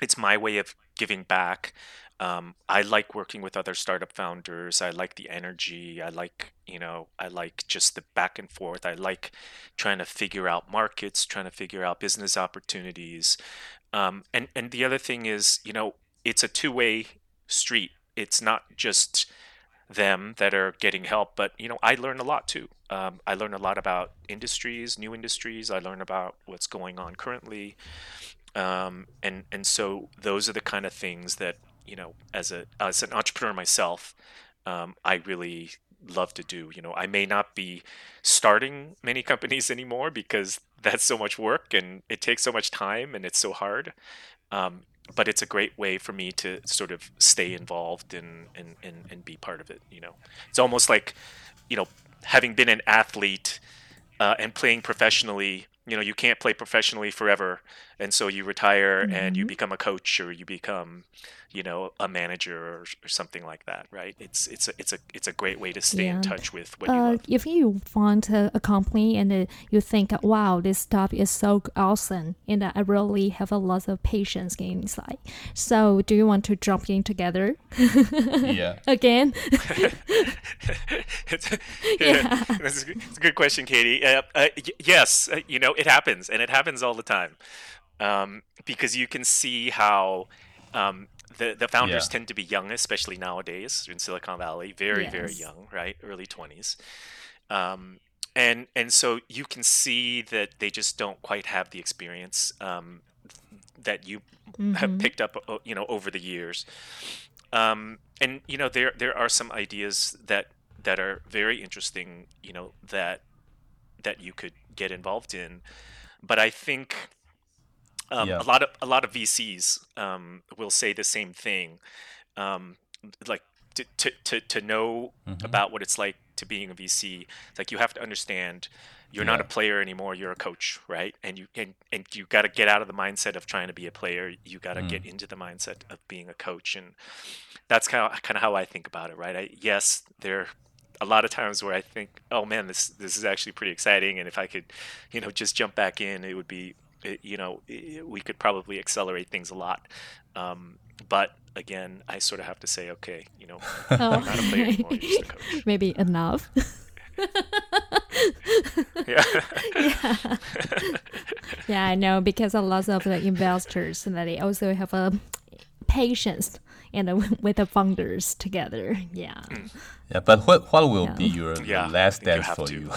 it's my way of giving back. Um, I like working with other startup founders. I like the energy. I like, you know, I like just the back and forth. I like trying to figure out markets, trying to figure out business opportunities. Um, and and the other thing is, you know, it's a two way street. It's not just them that are getting help. But you know, I learn a lot too. Um, I learn a lot about industries, new industries. I learn about what's going on currently, um, and and so those are the kind of things that you know, as a as an entrepreneur myself, um, I really love to do. You know, I may not be starting many companies anymore because that's so much work and it takes so much time and it's so hard. Um, but it's a great way for me to sort of stay involved and, and, and, and be part of it. You know, it's almost like, you know, having been an athlete uh, and playing professionally, you know, you can't play professionally forever. And so you retire mm-hmm. and you mm-hmm. become a coach or you become, you know a manager or, or, something like that right it's it's a it's a it's a great way to stay yeah. in touch with what uh, you love. if you find a, a company and uh, you think wow this stuff is so awesome and i really have a lot of patience inside so do you want to jump in together yeah again it's, yeah. it's, a, a, good question katie uh, uh yes uh, you know it happens and it happens all the time um, because you can see how um, the the founders yeah. tend to be young, especially nowadays in Silicon Valley. Very yes. very young, right? Early twenties. Um, and and so you can see that they just don't quite have the experience um, that you mm-hmm. have picked up, you know, over the years. Um, and you know there there are some ideas that that are very interesting. You know that that you could get involved in, but I think um, yeah. a lot of a lot of VCs um, will say the same thing, um, like to to to, to know mm-hmm. about what it's like to being a VC. Like you have to understand you're yeah. not a player anymore you're a coach right and you and, and you got to get out of the mindset of trying to be a player you got to mm. get into the mindset of being a coach and that's kind of kind of how I think about it right I, yes there are a lot of times where I think oh man this this is actually pretty exciting and if I could you know just jump back in it would be it, you know it, we could probably accelerate things a lot um, but again I sort of have to say okay you know oh. I'm not a player anymore just a coach maybe enough yeah. yeah. yeah, I know because a lot of the investors and that they also have a patience and with the founders together. Yeah. Hmm. Yeah, but what what will yeah. be your yeah, last dance for you?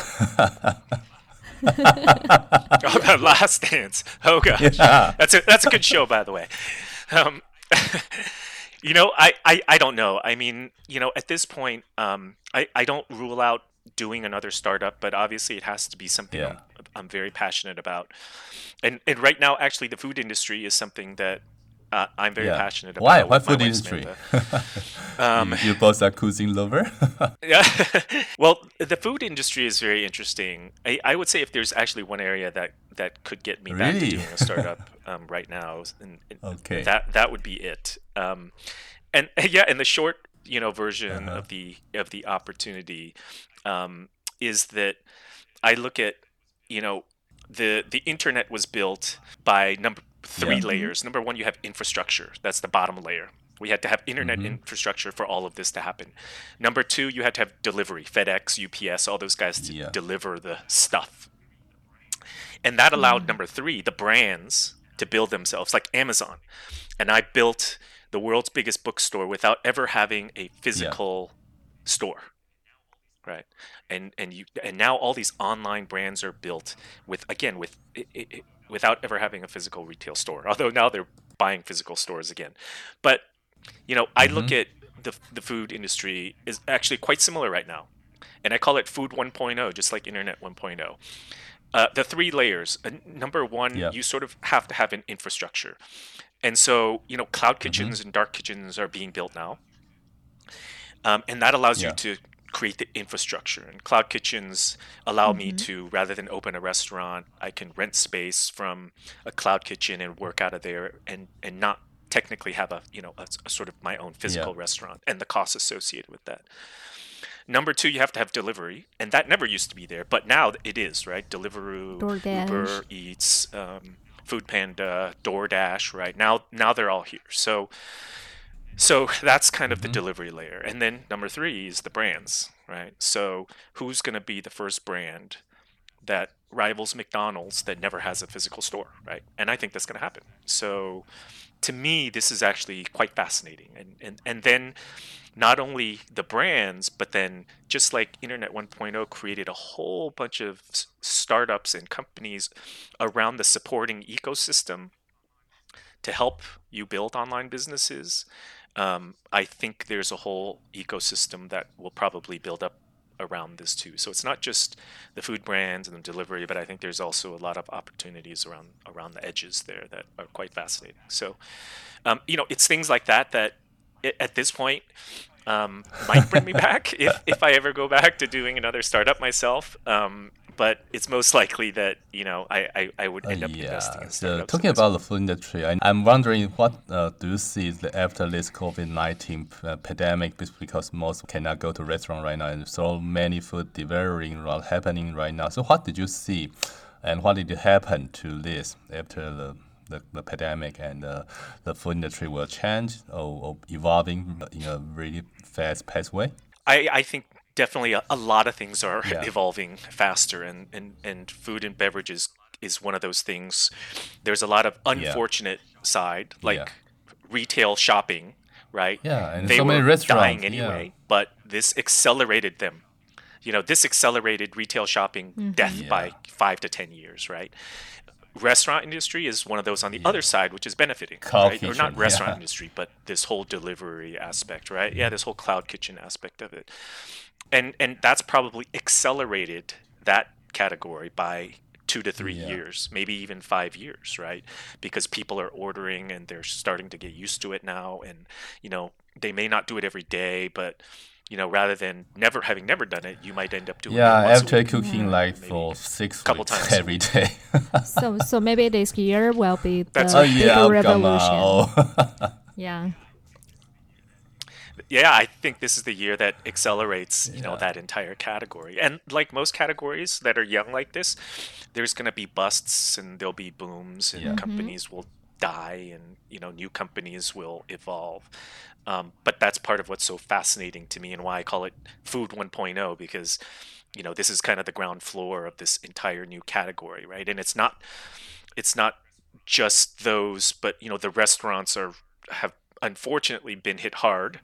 Oh, the last dance. Oh gosh, yeah. that's a that's a good show, by the way. Um, you know, I, I I don't know. I mean, you know, at this point, um, I I don't rule out doing another startup, but obviously it has to be something yeah. I'm, I'm, very passionate about. And and right now, actually, the food industry is something that uh, I'm very yeah. passionate about. Why? Why food industry? um, you, both are cuisine lover. yeah. well, the food industry is very interesting. I, I would say if there's actually one area that that could get me really? back to doing a startup um, right now, and, and okay. that that would be it. Um, and yeah, in the short you know version uh-huh. of the of the opportunity um, is that I look at you know the the internet was built by number three yeah. layers. Number one, you have infrastructure. That's the bottom layer. We had to have internet mm-hmm. infrastructure for all of this to happen. Number two, you had to have delivery, FedEx, UPS, all those guys to yeah. deliver the stuff. And that allowed mm. number three, the brands to build themselves, like Amazon. And I built the world's biggest bookstore without ever having a physical yeah. store right and and you and now all these online brands are built with again with it, it, without ever having a physical retail store although now they're buying physical stores again but you know i mm-hmm. look at the, the food industry is actually quite similar right now and i call it food 1.0 just like internet 1.0 uh, the three layers uh, number one yeah. you sort of have to have an infrastructure and so you know cloud mm-hmm. kitchens mm-hmm. and dark kitchens are being built now um, and that allows yeah. you to create the infrastructure. And cloud kitchens allow mm-hmm. me to, rather than open a restaurant, I can rent space from a cloud kitchen and work out of there, and and not technically have a you know a, a sort of my own physical yeah. restaurant and the costs associated with that. Number two, you have to have delivery, and that never used to be there, but now it is, right? Deliveroo, DoorDash. Uber Eats, um, Food Panda, DoorDash, right? Now, now they're all here. So, so that's kind of mm-hmm. the delivery layer. And then number three is the brands, right? So who's going to be the first brand that rivals McDonald's that never has a physical store, right? And I think that's going to happen. So to me, this is actually quite fascinating. And, and, and then not only the brands, but then just like Internet 1.0 created a whole bunch of startups and companies around the supporting ecosystem to help you build online businesses um, I think there's a whole ecosystem that will probably build up around this too. So it's not just the food brands and the delivery, but I think there's also a lot of opportunities around around the edges there that are quite fascinating. So, um, you know, it's things like that that it, at this point um, might bring me back if if I ever go back to doing another startup myself. Um, but it's most likely that you know I, I, I would end uh, up yeah. investing in So talking about the food industry, I, am wondering what uh, do you see after this COVID nineteen uh, pandemic because most cannot go to restaurant right now and so many food delivery happening right now. So what did you see, and what did happen to this after the the, the pandemic and uh, the food industry will change or, or evolving in a really fast paced way? I, I think definitely a, a lot of things are yeah. evolving faster, and, and, and food and beverages is one of those things. There's a lot of unfortunate yeah. side, like yeah. retail shopping, right? Yeah, and they so were dying anyway, but this accelerated them. You know, this accelerated retail shopping mm-hmm. death by five to ten years, right? restaurant industry is one of those on the yeah. other side, which is benefiting, cloud right? Kitchen, or not restaurant yeah. industry, but this whole delivery aspect, right? Yeah, this whole cloud kitchen aspect of it. And and that's probably accelerated that category by two to three yeah. years, maybe even five years, right? Because people are ordering and they're starting to get used to it now, and you know they may not do it every day, but you know, rather than never having never done it, you might end up doing yeah, it. after cooking yeah. like for six couple weeks times every day. so, so maybe this year will be the That's, oh, yeah, revolution. Oh. yeah yeah, I think this is the year that accelerates, you know, that entire category. And like most categories that are young like this, there's going to be busts and there'll be booms and yeah. Mm-hmm. companies mm-hmm. will die and, you know, new companies will evolve. Um, but that's part of what's so fascinating to me and why I call it food 1.0 because, you know, this is kind of the ground floor of this entire new category, right? And it's not, it's not just those, but you know, the restaurants are have unfortunately been hit hard.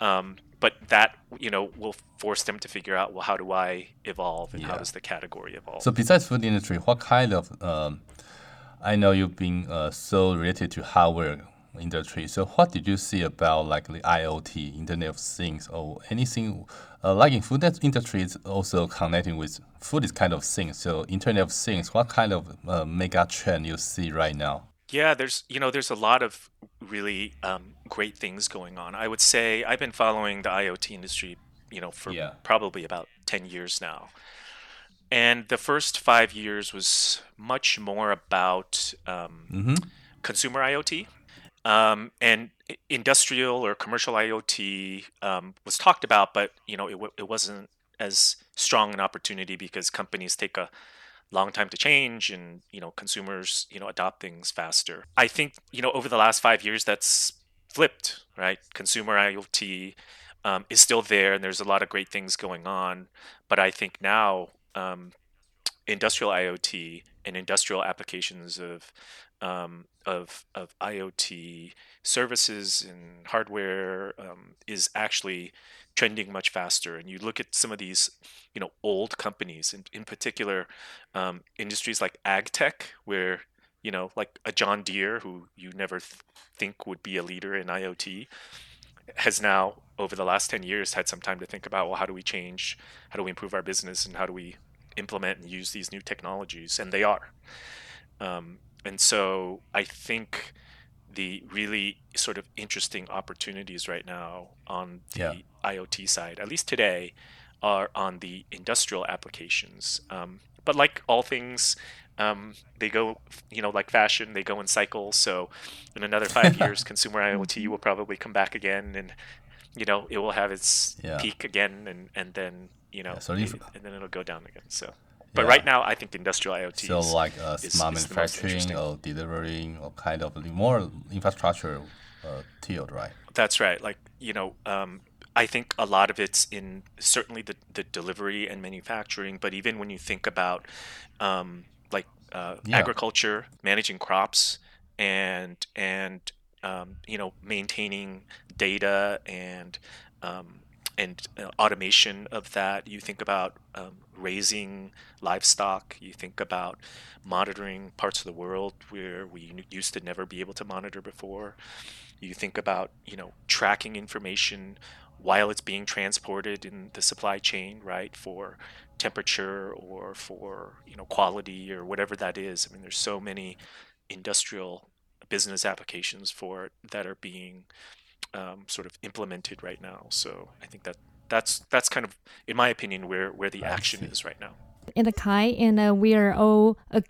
Um, but that you know will force them to figure out well how do I evolve and yeah. how does the category evolve. So besides food industry, what kind of um, I know you've been uh, so related to hardware industry. So what did you see about like the IoT, Internet of Things, or anything uh, like in food industry? It's also connecting with food is kind of thing. So Internet of Things, what kind of uh, mega trend you see right now? Yeah, there's you know there's a lot of really um, great things going on. I would say I've been following the IoT industry, you know, for yeah. probably about ten years now, and the first five years was much more about um, mm-hmm. consumer IoT, um, and industrial or commercial IoT um, was talked about, but you know it, w- it wasn't as strong an opportunity because companies take a long time to change and you know consumers you know adopt things faster. I think you know over the last five years that's flipped right? Consumer iot um, is still there and there's a lot of great things going on. But i think now um, industrial iot and industrial applications of um, of of IoT services and hardware um, is actually trending much faster. And you look at some of these, you know, old companies, in, in particular, um, industries like ag tech, where you know, like a John Deere, who you never th- think would be a leader in IoT, has now over the last 10 years had some time to think about well how do we change how do we improve our business and how do we implement and use these new technologies and they are um, and so I think the really sort of interesting opportunities right now on the yeah. IoT side, at least today, are on the industrial applications. Um, but like all things, um, they go, you know, like fashion, they go in cycles. So in another five years, consumer IoT will probably come back again, and you know, it will have its yeah. peak again, and and then you know, yeah, so and then it'll go down again. So but yeah. right now, I think industrial IoT. So like uh, is, smart is manufacturing or delivering or kind of more infrastructure uh, tiered, right? That's right. Like you know, um, I think a lot of it's in certainly the, the delivery and manufacturing, but even when you think about um, like uh, yeah. agriculture, managing crops, and and um, you know maintaining data and um, and uh, automation of that. You think about um, raising livestock. You think about monitoring parts of the world where we used to never be able to monitor before. You think about you know tracking information while it's being transported in the supply chain, right? For temperature or for you know quality or whatever that is. I mean, there's so many industrial business applications for that are being um, sort of implemented right now. So I think that that's that's kind of, in my opinion, where where the action is right now. And Kai, and uh, we are all uh,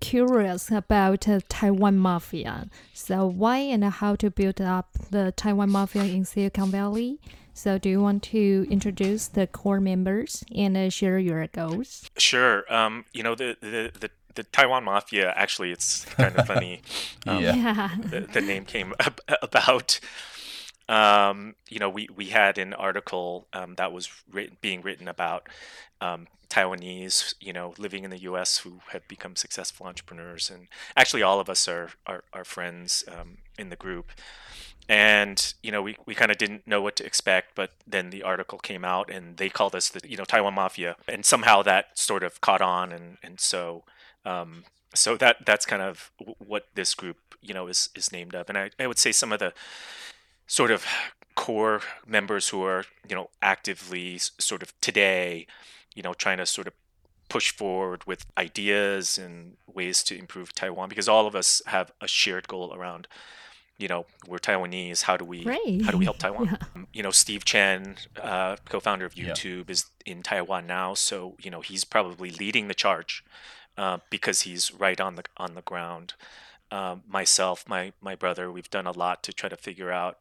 curious about uh, Taiwan Mafia. So why and how to build up the Taiwan Mafia in Silicon Valley? So do you want to introduce the core members and uh, share your goals? Sure. Um, you know the the, the the Taiwan Mafia, actually, it's kind of funny. Um, yeah. The, the, name came about um, you know, we, we had an article um, that was written, being written about um, Taiwanese, you know, living in the U.S. who have become successful entrepreneurs, and actually all of us are are, are friends um, in the group. And you know, we, we kind of didn't know what to expect, but then the article came out, and they called us the you know Taiwan Mafia, and somehow that sort of caught on, and and so um, so that that's kind of what this group you know is is named of, and I, I would say some of the sort of core members who are you know actively sort of today, you know, trying to sort of push forward with ideas and ways to improve Taiwan because all of us have a shared goal around you know we're Taiwanese. How do we right. how do we help Taiwan? Yeah. Um, you know, Steve Chen, uh, co-founder of YouTube, yeah. is in Taiwan now, so you know he's probably leading the charge uh, because he's right on the on the ground. Um, myself, my my brother, we've done a lot to try to figure out,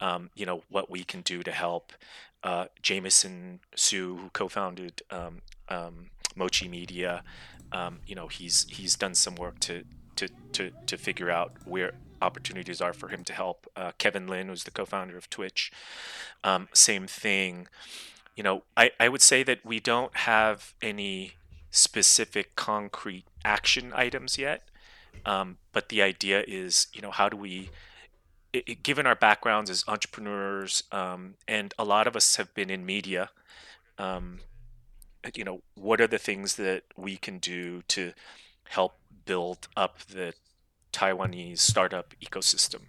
um, you know, what we can do to help. Uh, Jameson Hsu, who co-founded um, um, Mochi Media, um, you know, he's he's done some work to to to to figure out where opportunities are for him to help. Uh, Kevin Lin, who's the co-founder of Twitch, um, same thing. You know, I, I would say that we don't have any specific concrete action items yet, um, but the idea is, you know, how do we it, it, given our backgrounds as entrepreneurs, um, and a lot of us have been in media, um, you know, what are the things that we can do to help build up the Taiwanese startup ecosystem.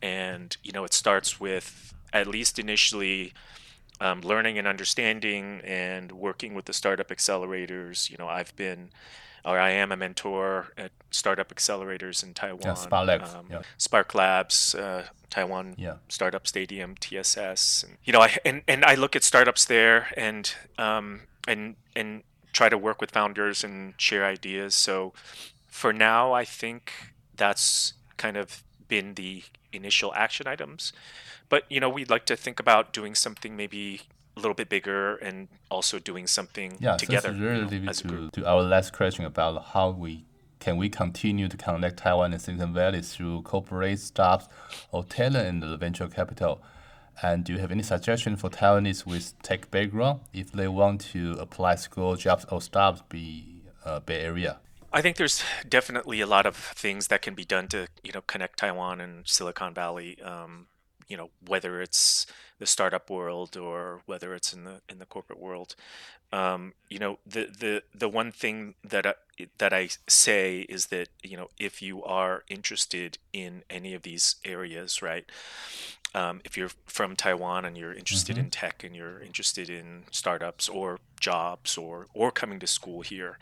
And, you know, it starts with, at least initially, um, learning and understanding and working with the startup accelerators. You know, I've been, or I am a mentor at startup accelerators in Taiwan. Yeah, Spark Labs, um, yeah. Spark Labs uh, Taiwan yeah. Startup Stadium, TSS. And, you know, I, and, and I look at startups there and, um, and, and try to work with founders and share ideas. So for now, I think that's kind of been the initial action items. But you know, we'd like to think about doing something maybe a little bit bigger and also doing something yeah, together. Yeah, so relative to, to our last question about how we can we continue to connect Taiwan and Silicon Valley through corporate staffs or talent and the venture capital. And do you have any suggestion for Taiwanese with tech background if they want to apply school jobs or startups be uh, Bay Area? I think there's definitely a lot of things that can be done to you know connect Taiwan and Silicon Valley. Um, you know whether it's the startup world or whether it's in the in the corporate world. Um, you know the the the one thing that I, that I say is that you know if you are interested in any of these areas, right? Um, if you're from Taiwan and you're interested mm-hmm. in tech and you're interested in startups or jobs or or coming to school here,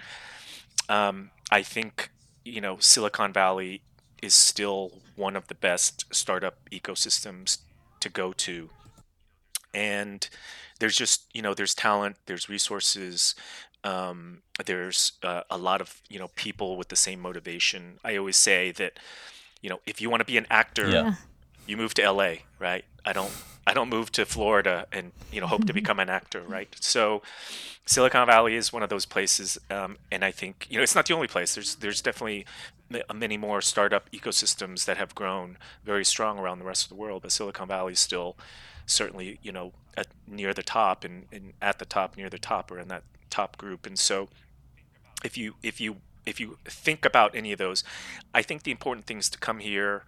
um, I think you know Silicon Valley is still one of the best startup ecosystems to go to, and there's just you know there's talent, there's resources, um, there's uh, a lot of you know people with the same motivation. I always say that you know if you want to be an actor, yeah. you move to LA, right? I don't I don't move to Florida and you know hope to become an actor, right? So Silicon Valley is one of those places, um, and I think you know it's not the only place. There's there's definitely many more startup ecosystems that have grown very strong around the rest of the world, but Silicon Valley is still certainly you know at, near the top and, and at the top near the top or in that top group. And so if you if you if you think about any of those, I think the important things to come here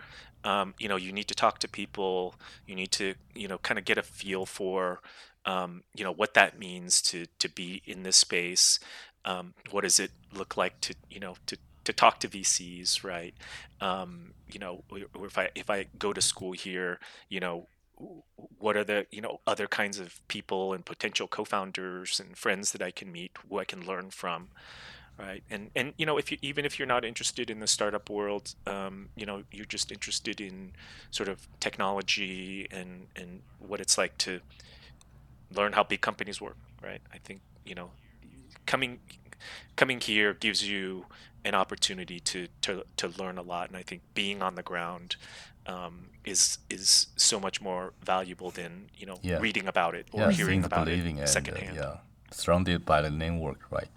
um, you know you need to talk to people you need to you know kind of get a feel for um, you know what that means to to be in this space um, what does it look like to you know to to talk to VCs right? Um, you know if I if I go to school here you know what are the you know other kinds of people and potential co-founders and friends that I can meet who I can learn from right? And and you know if you even if you're not interested in the startup world um, you know you're just interested in sort of technology and and what it's like to learn how big companies work right? I think you know coming coming here gives you an opportunity to to to learn a lot and i think being on the ground um, is is so much more valuable than you know yeah. reading about it or yeah, hearing about it and, secondhand. Uh, yeah, surrounded by the network, right?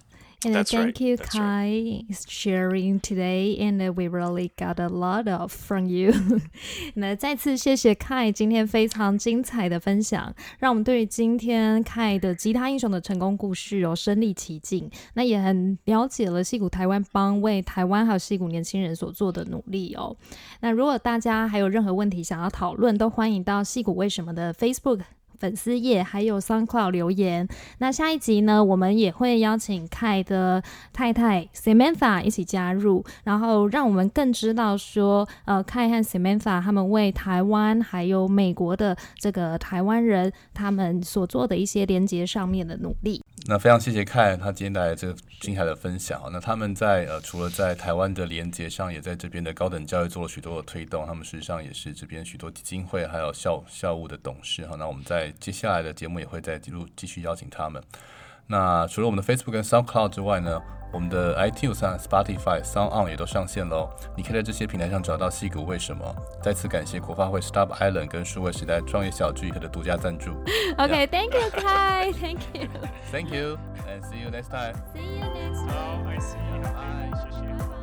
And That's thank right. you, That's Kai, right. sharing today, and we really got a lot of from you. 那再次谢谢 Kai 今天非常精彩的分享，让我们对于今天 Kai 的吉他英雄的成功故事哦身临其境。那也很了解了戏骨台湾帮为台湾还有戏骨年轻人所做的努力哦。那如果大家还有任何问题想要讨论，都欢迎到戏骨为什么的 Facebook。粉丝页还有 SoundCloud 留言。那下一集呢，我们也会邀请凯的太太 Samantha 一起加入，然后让我们更知道说，呃，凯和 Samantha 他们为台湾还有美国的这个台湾人他们所做的一些连接上面的努力。那非常谢谢凯他今天带来这个精彩的分享。那他们在呃除了在台湾的连接上，也在这边的高等教育做了许多的推动。他们事实上也是这边许多基金会还有校校务的董事哈。那我们在接下来的节目也会再记录继续邀请他们。那除了我们的 Facebook 跟 SoundCloud 之外呢，我们的 iTunes、Spotify、Sound On 也都上线喽。你可以在这些平台上找到《戏骨为什么》。再次感谢国发会 Stop Island 跟数位时代创业小聚的独家赞助。OK，Thank you, Kai. Thank you. Thank you, and see you next time. See you next time. Oh. Bye.